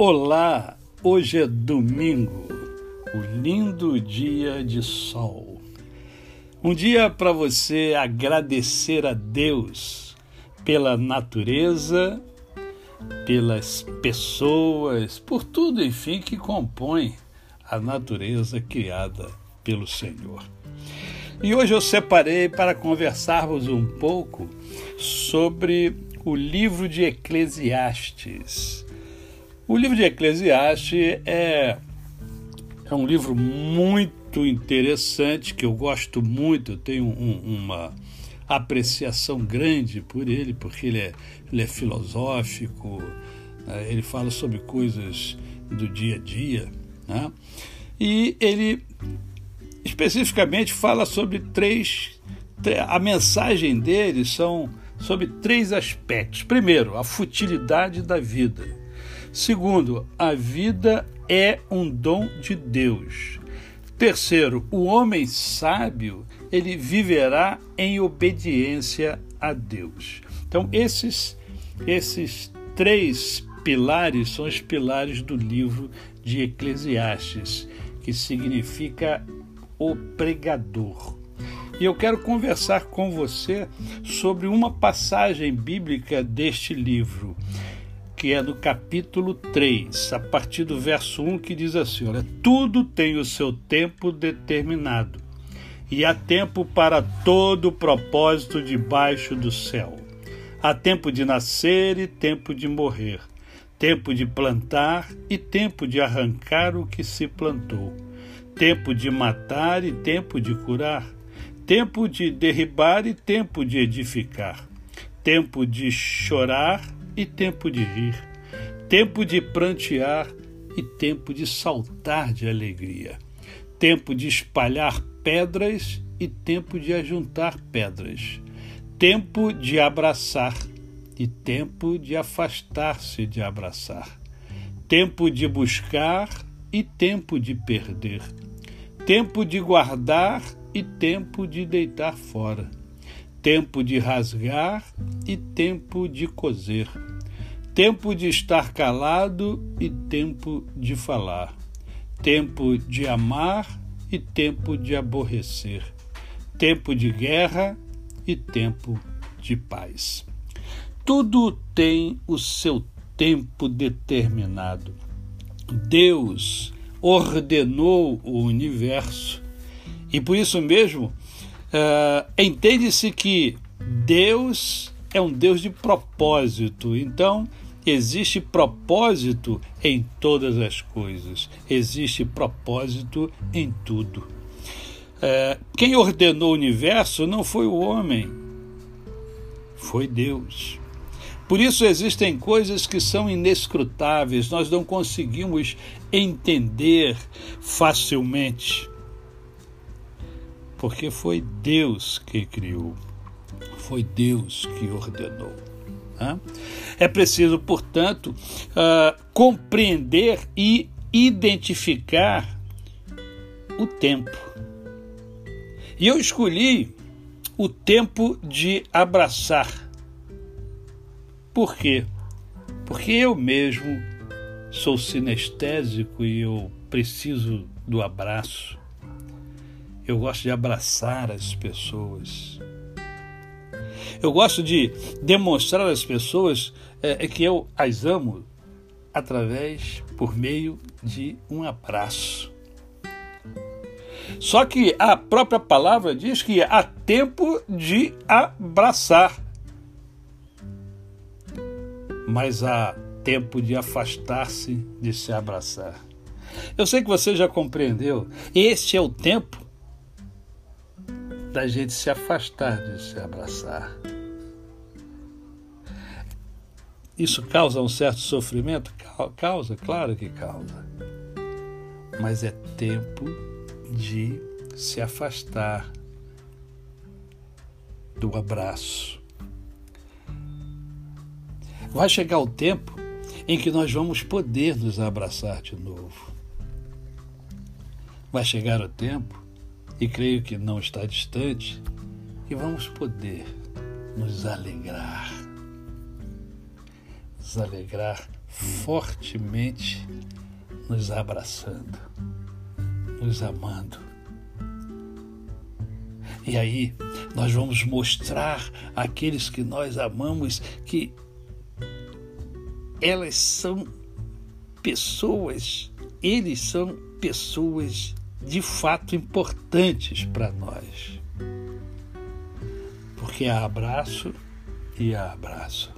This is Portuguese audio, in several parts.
Olá, hoje é domingo, o lindo dia de sol. Um dia para você agradecer a Deus pela natureza, pelas pessoas, por tudo, enfim, que compõe a natureza criada pelo Senhor. E hoje eu separei para conversarmos um pouco sobre o livro de Eclesiastes. O livro de Eclesiastes é, é um livro muito interessante, que eu gosto muito, eu tenho um, uma apreciação grande por ele, porque ele é, ele é filosófico, né? ele fala sobre coisas do dia a dia. Né? E ele especificamente fala sobre três. A mensagem dele são sobre três aspectos. Primeiro, a futilidade da vida. Segundo, a vida é um dom de Deus. Terceiro, o homem sábio, ele viverá em obediência a Deus. Então, esses esses três pilares são os pilares do livro de Eclesiastes, que significa o pregador. E eu quero conversar com você sobre uma passagem bíblica deste livro que é no capítulo 3, a partir do verso 1, que diz assim: Olha, tudo tem o seu tempo determinado, e há tempo para todo o propósito debaixo do céu. Há tempo de nascer e tempo de morrer, tempo de plantar e tempo de arrancar o que se plantou, tempo de matar e tempo de curar, tempo de derribar e tempo de edificar, tempo de chorar e tempo de rir, tempo de prantear e tempo de saltar de alegria, tempo de espalhar pedras e tempo de ajuntar pedras, tempo de abraçar e tempo de afastar-se de abraçar, tempo de buscar e tempo de perder, tempo de guardar e tempo de deitar fora, tempo de rasgar e tempo de coser tempo de estar calado e tempo de falar, tempo de amar e tempo de aborrecer, tempo de guerra e tempo de paz. Tudo tem o seu tempo determinado. Deus ordenou o universo e por isso mesmo uh, entende-se que Deus é um Deus de propósito. Então, Existe propósito em todas as coisas, existe propósito em tudo. É, quem ordenou o universo não foi o homem, foi Deus. Por isso existem coisas que são inescrutáveis, nós não conseguimos entender facilmente. Porque foi Deus que criou, foi Deus que ordenou. É preciso, portanto, uh, compreender e identificar o tempo. E eu escolhi o tempo de abraçar. Por quê? Porque eu mesmo sou sinestésico e eu preciso do abraço. Eu gosto de abraçar as pessoas. Eu gosto de demonstrar às pessoas é, é, que eu as amo através, por meio de um abraço. Só que a própria palavra diz que há tempo de abraçar, mas há tempo de afastar-se de se abraçar. Eu sei que você já compreendeu. Este é o tempo da gente se afastar de se abraçar. Isso causa um certo sofrimento? Causa, claro que causa. Mas é tempo de se afastar do abraço. Vai chegar o tempo em que nós vamos poder nos abraçar de novo. Vai chegar o tempo e creio que não está distante, e vamos poder nos alegrar. Nos alegrar fortemente nos abraçando, nos amando. E aí nós vamos mostrar àqueles que nós amamos que elas são pessoas, eles são pessoas de fato importantes para nós. Porque há abraço e há abraço.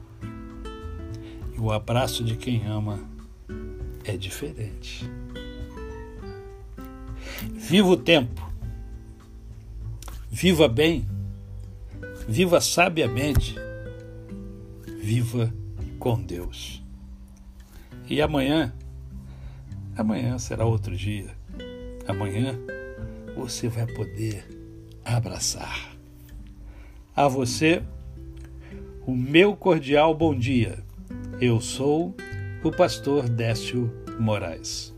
E o abraço de quem ama é diferente. Viva o tempo. Viva bem. Viva sabiamente. Viva com Deus. E amanhã, amanhã será outro dia. Amanhã você vai poder abraçar. A você, o meu cordial bom dia. Eu sou o pastor Décio Moraes.